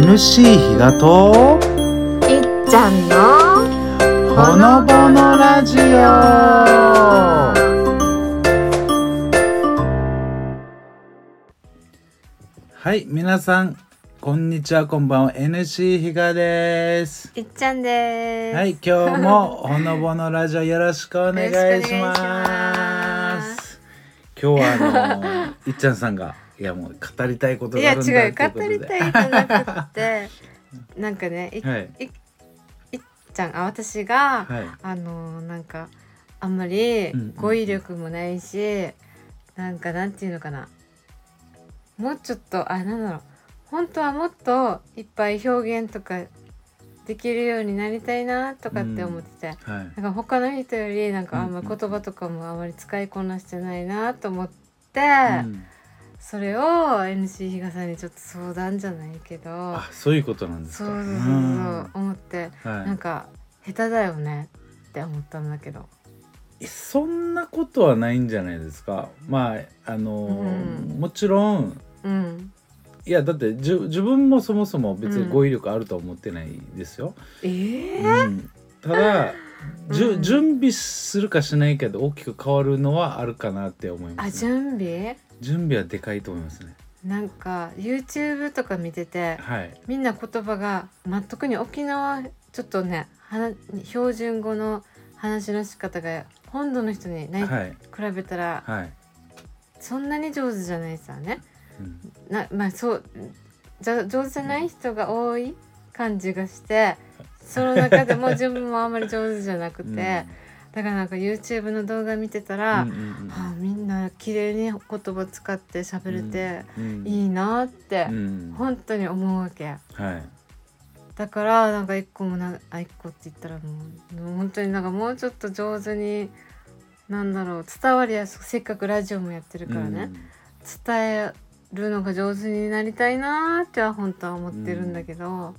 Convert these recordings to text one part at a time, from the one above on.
MC 比嘉といっちゃんのほのぼのラジオ。はい皆さんこんにちはこんばんは。NC 比嘉です。いっちゃんです。はい今日もほのぼのラジオよろしくお願いしまよろしくお願いします。今日はあのいっちゃんさんがいやもう語りたいこといやがあるんだ違う語りたいじゃなくって。なんかねい,、はい。いいっちゃん。あ私が、はい。あのなんかあんまりうんうん語彙力もないし、なんかなんていうのかな。もうちょっとあなんだろう。本当はもっといっぱい表現とかできるようになりたいなとかって思ってて、はい。なんか他の人よりなんかあんまうんうん。言葉とかもあまり使いこなしてないなと思って、うんそれを NC 比嘉さんにちょっと相談じゃないけどあそういうことなんですか。そうそうそうそう思ってはい。なんか下手だよねって思ったんだけど。そんなことはないんじゃないですか。まああのーうん。もちろんうん。いやだってじゅ自分もそもそも別に語彙力あるとは思ってないですよ。ええうん。ただ、じゅうん準備するかしないかで大きく変わるのはあるかなって思いまあす、ね。準備？準備はでかいと思いますね。なんか YouTube とか見ててはい。みんな言葉が、まあ、特に沖縄ちょっとねはな標準語の話の仕方が本土の人にない、はい。比べたらはい。そんなに上手じゃないさね。うんなまあそうじゃ上手じゃない人が多い感じがしてその中でも自分もあんまり上手じゃなくて、うんだからなんか YouTube の動画見てたら、うんうんうんはあ、みんな綺麗に言葉使って喋れてうんいいなってうん。本当に思うわけ。はい。だからなんか一個もなあ一個って言ったらもうもう本当になんかもうちょっと上手になんだろう伝わりやすくせっかくラジオもやってるからね、伝えるのが上手になりたいなーっては本当は思ってるんだけど、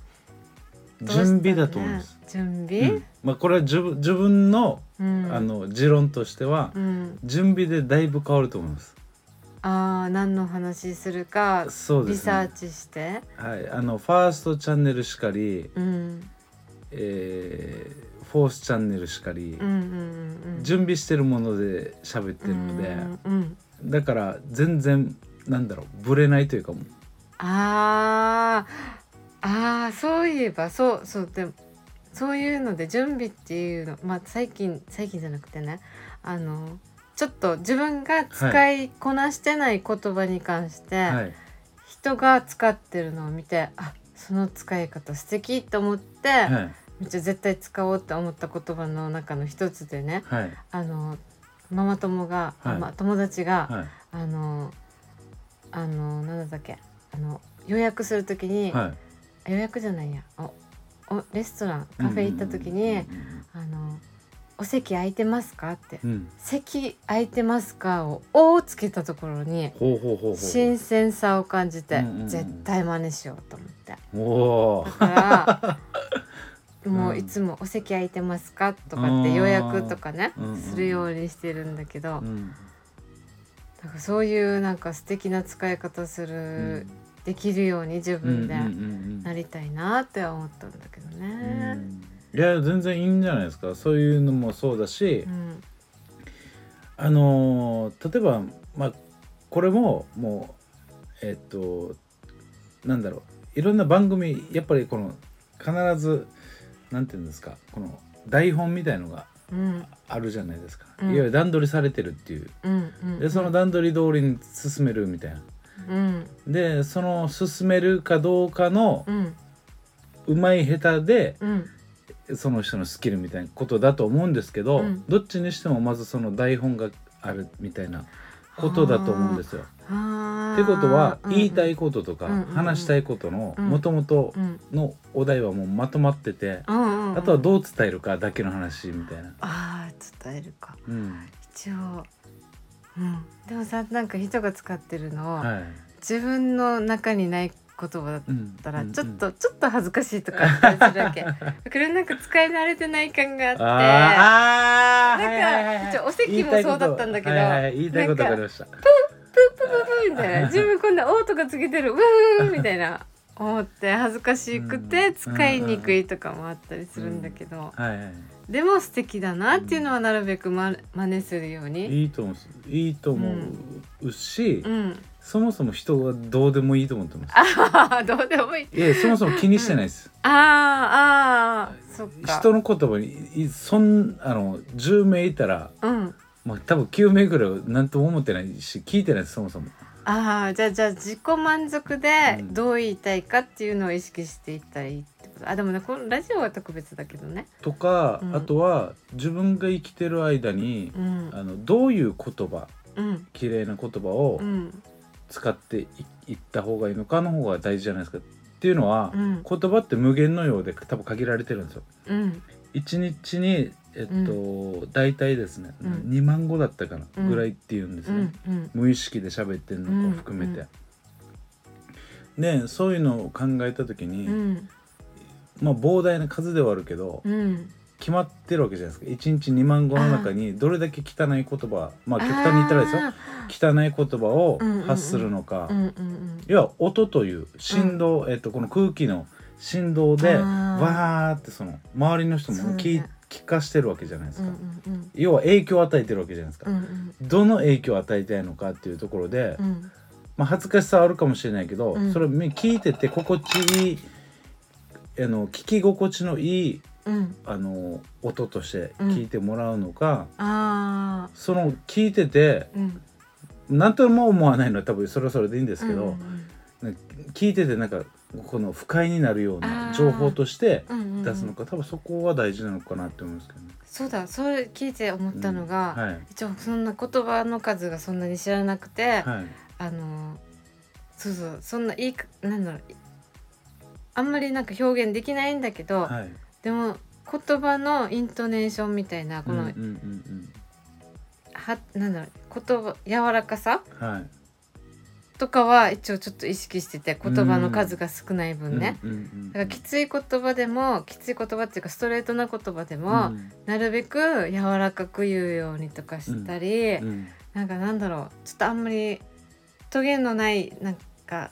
ね。準備だと思います。準う備ん。まあこれは自分の、うん、あの持論としては、うん、準備でだいぶ変わると思います。あー何の話するか。リサーチして。はい、あのファーストチャンネルしかり、うん。えーフォースチャンネルしかり、うんうんうんうん。準備してるもので喋ってるので、うんうんだから全然なんだろうブレないというかも。うあー。あーそういえばそうそうでもそういうので準備っていうのまあ最近最近じゃなくてねあのちょっと自分が使いこなしてない言葉に関して、はい。人が使ってるのを見てあその使い方素敵と思って、はい。めっちゃ絶対使おうって思った言葉の中の一つでねはい。あのママ友が、はい。まあ、友達が、はい。あのあのなんだっけあの予約するときに、予約じゃないやレストランカフェ行った時にうん「あのお席空いてますか?」って。うん。うん「席空いてますか?」を「お」をつけたところに新鮮さを感じて、絶対真似しようと思って。おだから もううん。いつも「お席空いてますか?」とかって予約とかねするようにしてるんだけど、うん。だからそういうなんか素敵な使い方する、できるように自分でなりたいなって思ったんだけどうね。ん。いや全然いいんじゃないですか。そういうのもそうだし、うん。あのー例えばまあこれももうえっとなんだろう。いろんな番組やっぱりこの必ずなんていうんですか。この台本みたいのがうん。あるじゃないですか、うん。いわゆる段取りされてるっていう。うんうん。でその段取り通りに進めるみたいなうん。でその進めるかどうかのうまい下手でうん。その人のスキルみたいなことだと思うんですけど、うん。どっちにしてもまずその台本があるみたいなことだと思うんですよ。あってことはうん。言いたいこととかうん。うんうん話したいことのうん。もともとうんのお題はもうまとまっててうんうんうん。あとはどう伝えるかだけの話みたいな。あー伝えるか。うん。一応うん。でもさなんか人が使ってるのを、はい。自分の中にない言葉だっうんたらうん。ちょっと、ちょっと恥ずかしいとかするわけ。だからなんか使い慣れてない感があってなんか一応お席もそうだったんだけどはいはい言いたいことわかりました。プープープーみたいな。自分こんな「お」とかつけてる「うー」みたいな思って恥ずかしくてうん使いにくいとかもあったりするんだけど、はいはいでも素敵だなっていうのはなるべくま真似するように。いいと思ういいと思うし、うん、そもそも人はどうでもいいと思ってますああどうでもいい。いやそもそも気にしてないです、あーあーそっか。人の言葉にいそんあの10名いたらうん。まあ多分9名ぐらいは何とも思ってないし聞いてないですそもそもああじゃあじゃあ自己満足でうんどう言いたいかっていうのを意識していったらいいってあでもねこのラジオは特別だけどね。とか、うん。あとは自分が生きてる間にう、ん。あのどういう言葉うん。綺麗な言葉をうん。使っていいった方がいいのかの方が大事じゃないですかっていうのは、うん。言葉って無限のようで多分限られてるんですよ。うん。一日にえっと、大体ですね、うん。2万語だったかな、うんぐらいっていうんですね、無意識で喋ってるのか含めて。でそういうのを考えた時に、うんまあ膨大な数ではあるけど、うん。決まってるわけじゃないですか。1日2万語の中にどれだけ汚い言葉まあ極端に言ったらですよ。汚い言葉を発するのか、うんうんうん。要は音という振動、えっと、この空気の振動でわーってその周りの人も聞,、聞かしてるわけじゃないですうんか、うん。要は影響を与えてるわけじゃないですか、うんうん。どの影響を与えたいのかっていうところで、うん。まあ、恥ずかしさはあるかもしれないけど、うん。それを聞いてて心地いいあの聞き心地のいいうん。あの音として聞いてもらうのか、ああその聞いててうん。何とも思わないのは多分それはそれでいいんですけど、うんなんか聞いててなんかこの不快になるような情報としてうんうんうん。出すのか、多分そこは大事なのかなって思いますけどね。そうだそれ聞いて思ったのが、はい。一応そんな言葉の数がそんなに知らなくて、はい。あのそうそうそんないいかなんだろうあんまりなんか表現できないんだけど、はい。でも言葉のイントネーションみたいなこの、うんうんうんはなんだろう言葉柔らかさ？うんはい。とかは一応ちょっと意識してて言葉の数が少ない分ね、うんうんうんだからきつい言葉でもきつい言葉っていうかストレートな言葉でも、うん。なるべく柔らかく言うようにとかしたり、うんなんかなんだろうちょっとあんまりトゲのないなんか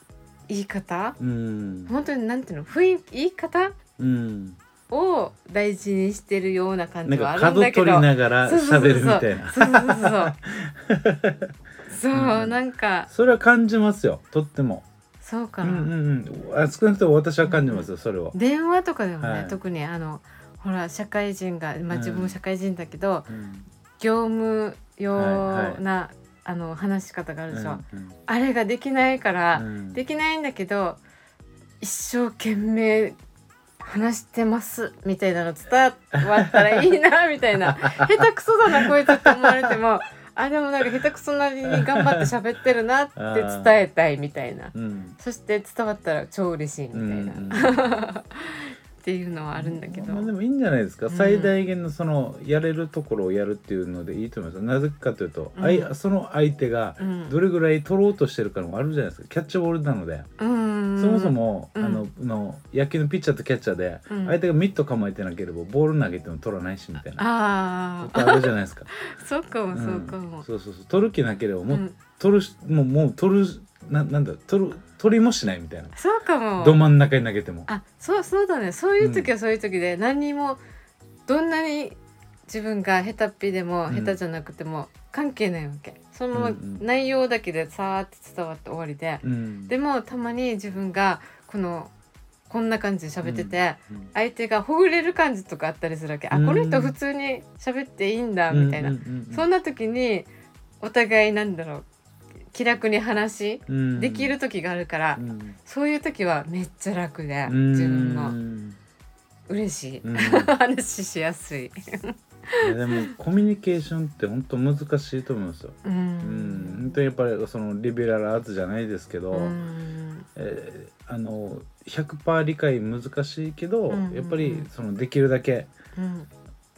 言い方？うん。本当になんていうの？雰囲気？言い方？うん。を大事にしてるような感じはあるんだけど。取りながら喋るみたいな。そうそうそうそう。そう、うん。なんか。それは感じますよ。とっても。そうか。な、うんうんうん。あ少なくとも私は感じますよ。それは。電話とかでもね、はい。特にあのほら社会人が、まあ、うん。自分も社会人だけど、うん。業務用はいな、あの話し方があるでしょ、うんあれができないから、うん。できないんだけど一生懸命話してますみたいなの伝わったらいいなみたいな。下手くそだなこいつって思われても。あでもなんか下手くそなりに頑張って喋ってるなって伝えたいみたいな。うん。そして伝わったら超嬉しいみたいな、うん っていうのはあるんだけど、まあ、でもいいんじゃないですか、うん。最大限のそのやれるところをやるっていうのでいいと思います。なぜかというと、うん。あいその相手がうん。どれぐらい取ろうとしてるかのもあるじゃないですかキャッチボールなので、うん。そもそも、うん。あのの野球のピッチャーとキャッチャーで、うん。相手がミット構えてなければボール投げても取らないしみたいな。あことあるじゃないですか。あ そうかもそうかも、そうそうそう。取る気なければもう、うん。取るしもうもう取るななんだ取る取りもしないみたいな。そうかも。ど真ん中に投げても。あそうそうだね。そういう時はそういう時で、何にもどんなに自分が下手っぴでもうん。下手じゃなくても関係ないわけ、その内容だけでさーって伝わって終わりで、うん。でもたまに自分がこのこんな感じで喋ってて、うん相手がほぐれる感じとかあったりするわけ、うんあこの人普通に喋っていいんだみたいな、うんうんうんうん。そんな時にお互いなんだろう気楽に話うん。できる時があるから、うん。そういう時はめっちゃ楽で、うん。自分も嬉しい、うん。話しやすい。いやでもコミュニケーションって本当難しいと思いますよ。ううん、ん本当にやっぱりそのリベラルアーツじゃないですけど、うん。えーあの100%理解難しいけど、うん。うんうんやっぱりそのできるだけうん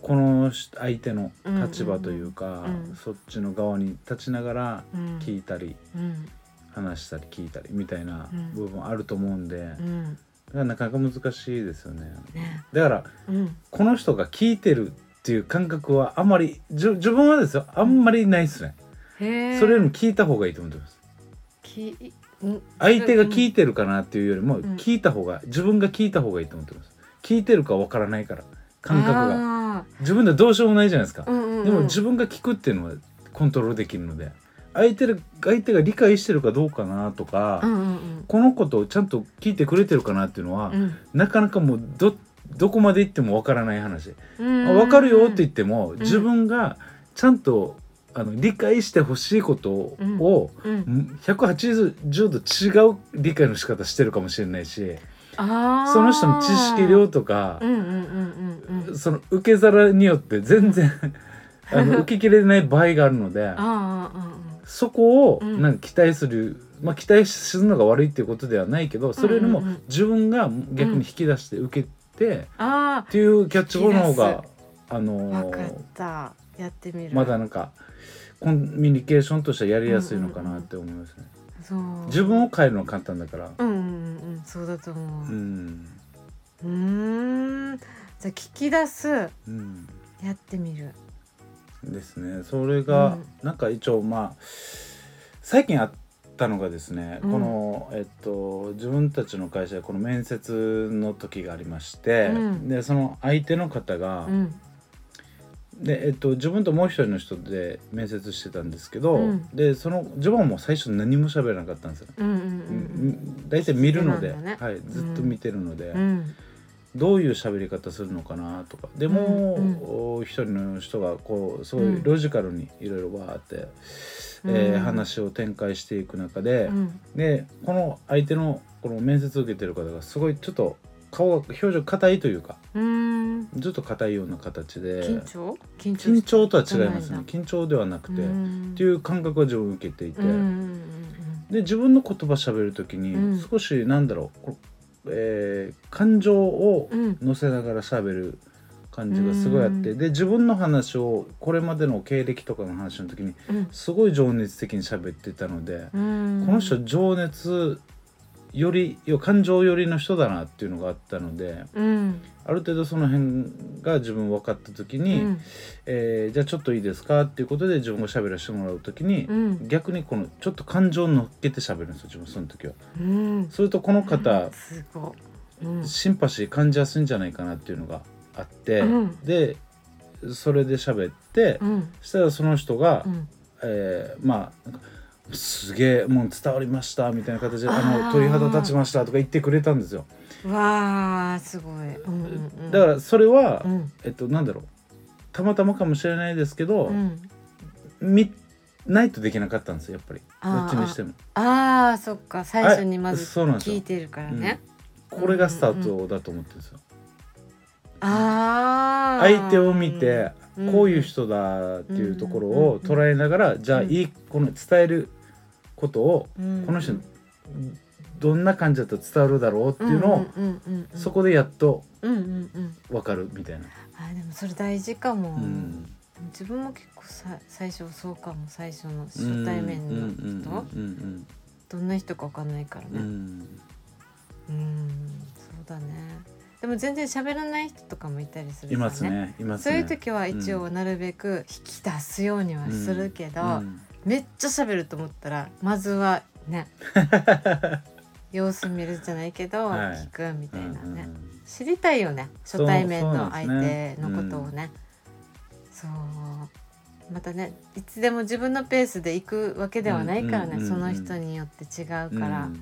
この相手の立場というか、そっちの側に立ちながらうん。聞いたり、うん。話したり聞いたりみたいなうん。部分あると思うんで、だうん。からなかなか難しいですよね。ね。だからうん。この人が聞いてるっていう感覚はあんまり自分はですよあんまりないですね、それよりも聞いた方がいいと思ってます。相手が聞いてるかなっていうよりも、ん。聞いた方が自分が聞いた方がいいと思ってます。聞いてるかわからないから感覚がが自分ではどうしようもないじゃないですか、うんうんうん、でも自分が聞くっていうのはコントロールできるので相手が相手が理解してるかどうかなとか、うんうんこのことをちゃんと聞いてくれてるかなっていうのは、うん。なかなかもうどどこまで行ってもわからない話、う分かるよって言っても、自分がちゃんとあの理解してほしいことを、うん。180度違う理解の仕方してるかもしれないしその人の知識量とかうんうんうんうんうんその受け皿によって全然 あの受けきれない場合があるので そこをうん。なんか期待する、まあ期待するのが悪いっていうことではないけどそれよりもうんうんうん。自分が逆に引き出して受けて、あっていうキャッチボールの方がああの分かっーた。やってみる。まだなんかコミュニケーションとしてはやりやすいのかなって思いますね。そう。自分を変えるのは簡単だから。うんそうだと思う。うん。うーん。じゃあ聞き出す。うん。やってみる。ですね。それが、うん。なんか一応まあ最近あったのがですね、うん。この、えっと、自分たちの会社でこの面接の時がありまして、うん。でその相手の方が、うん。で、えっと、自分ともう一人の人で面接してたんですけど、うん。でその自分はもう最初何も喋らなかったんですよ。うんうんうん大体見るので、ね。はい、ずっと見てるので、どういう喋り方するのかなとか。でも、う一人の人がこうすごいうんロジカルにいろいろわーって、え話を展開していく中で、うん。でこの相手のこの面接を受けてる方がすごいちょっと顔が表情硬いというかうーん。ずっと硬いような形で緊張？緊張とは違いますね。緊張ではなくて、っていう感覚を自分受けていて、で自分の言葉喋る時に、うん。少しなんだろうこえー感情を乗せながら喋る感じがすごいあって、うん。で自分の話をこれまでの経歴とかの話の時にうん。すごい情熱的に喋ってたので、うん。この人情熱より感情寄りの人だなっていうのがあったのでうん。ある程度その辺が自分分かった時に、うん。えーじゃあちょっといいですかっていうことで自分が喋らせてもらう時に、うん。逆にこのちょっと感情を乗っけて喋るんですよ自分その時は。うん。それとこの方、すごい。うん。シンパシー感じやすいんじゃないかなっていうのがあって、うん。でそれで喋って、うん。そしたらその人が、うん。えーまあすげえもう伝わりましたみたいな形で「あの鳥肌立ちました」とか言ってくれたんですよ。わあすごい。うんうんうん。だからそれは、うん。えっとなんだろう。たまたまかもしれないですけど、うん。見ないとできなかったんですよやっぱり。どっちにしても。ああそっか。最初にまず聞いてるからね。これがスタートだと思ってるんですよ。ああ相手を見て、うんこういう人だっていうところを捉えながら、じゃあいいこの伝えることを、うん。この人どんな感じだったら伝わるだろうっていうのを、そこでやっと分かるみたいな。あでもそれ大事かも、うん。自分も結構さ最初そうかも最初の初対面の人、うんどんな人かわかんないからうんうん。うんそうだねでも全然喋らない人とかもいたりするいますねいますね。そういう時は一応なるべく引き出すようにはするけど、うん。めっちゃ喋ると思ったらまずはね 様子見るじゃないけど、はい。聞くみたいなね、うんうん知りたいよね初対面の相手のことをね。そうまたねいつでも自分のペースで行くわけではないからね、うんうんうんうんその人によって違うから、うん。だ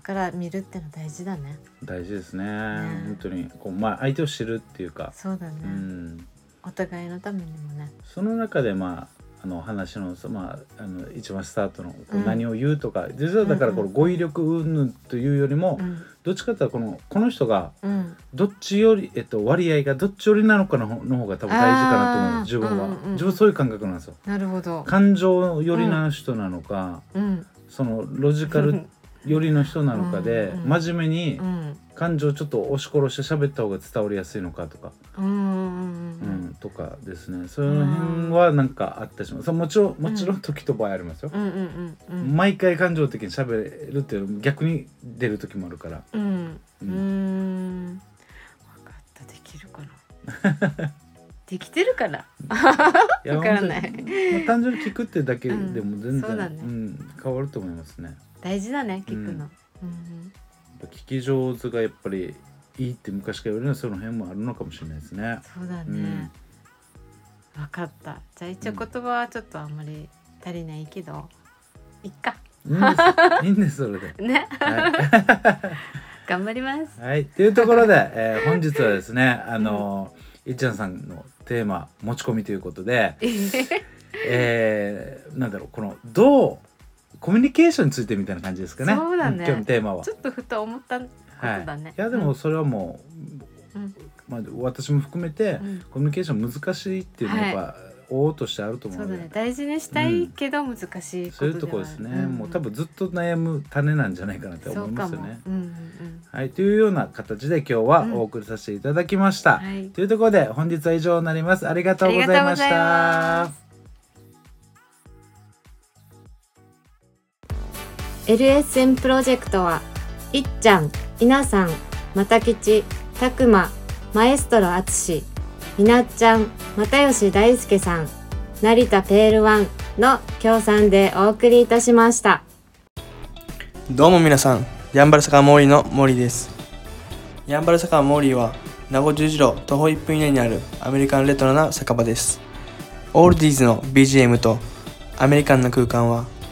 から見るっての大事だね。大事ですね。本当にこう、まあ、相手を知るっていうか、そうだね、うん、お互いのためにもね。その中でまああの話の,、まあ、あの一番スタートのこううん。何を言うとか、実はだからこの語彙力云々というよりも、うん。どっちかというとこのこの人がうん。どっちより、えっと、割合がどっち寄りなのかの方の方が多分大事かなと思う自分は、うんうんうん。自分そういう感覚なんですよ。なるほど。感情寄りな人なのか、うん。そのロジカル寄りの人なのかで、うんうん真面目にうん。感情をちょっと押し殺して喋った方が伝わりやすいのかとか、うんとかですね。その辺はなんかあったりします。もちろんもちろん時と場合ありますよ、毎回感情的に喋るっていう逆に出る時もあるから。うんううん。ん分かった。できるかな。できてるかな？いやわからない。まあ、単純に聞くってだけでも全然、うん。そうん、変わると思いますね大事だね聞くの、うん聞き上手がやっぱりいいって昔から言われるのはその辺もあるのかもしれないですね。そうだうん。ね、わかった。じゃあ一応言葉はちょっとあんまり足りないけどいっか。いいんです。それで。ね。は頑張ります。い、はい、というところで、えー本日はですねあのいっちゃんさんのテーマ持ち込みということでえー、なんだろうこのどうコミュニケーションについてみたいな感じですかね。そうだね。ん今日のテーマは。ちょっとふと思ったことはいだね、い。やでもそれはもう、うん。まあ、私も含めて、うん。コミュニケーション難しいっていうのはやっぱ、往々としてあると思うそうだね。大事にしたいけど難しいことそういうところですね、ん。もう多分ずっと悩む種なんじゃないかなって思いますよね。はい、というような形で今日はお送りさせていただきました。うんはい。というところで本日は以上になります。ありがとうございました LSM プロジェクトはいっちゃん、いなさん、またきち、たくま、マエストロあつし、みなっちゃん、又吉大輔さん、成田ペールワンの協賛でお送りいたしました。どうも皆さん、ヤンバル坂モーリーの森です。ヤンバル坂モーリーは、名護十字路徒歩1分以内にあるアメリカンレトロな酒場です。オールディーズの BGM とアメリカンな空間は、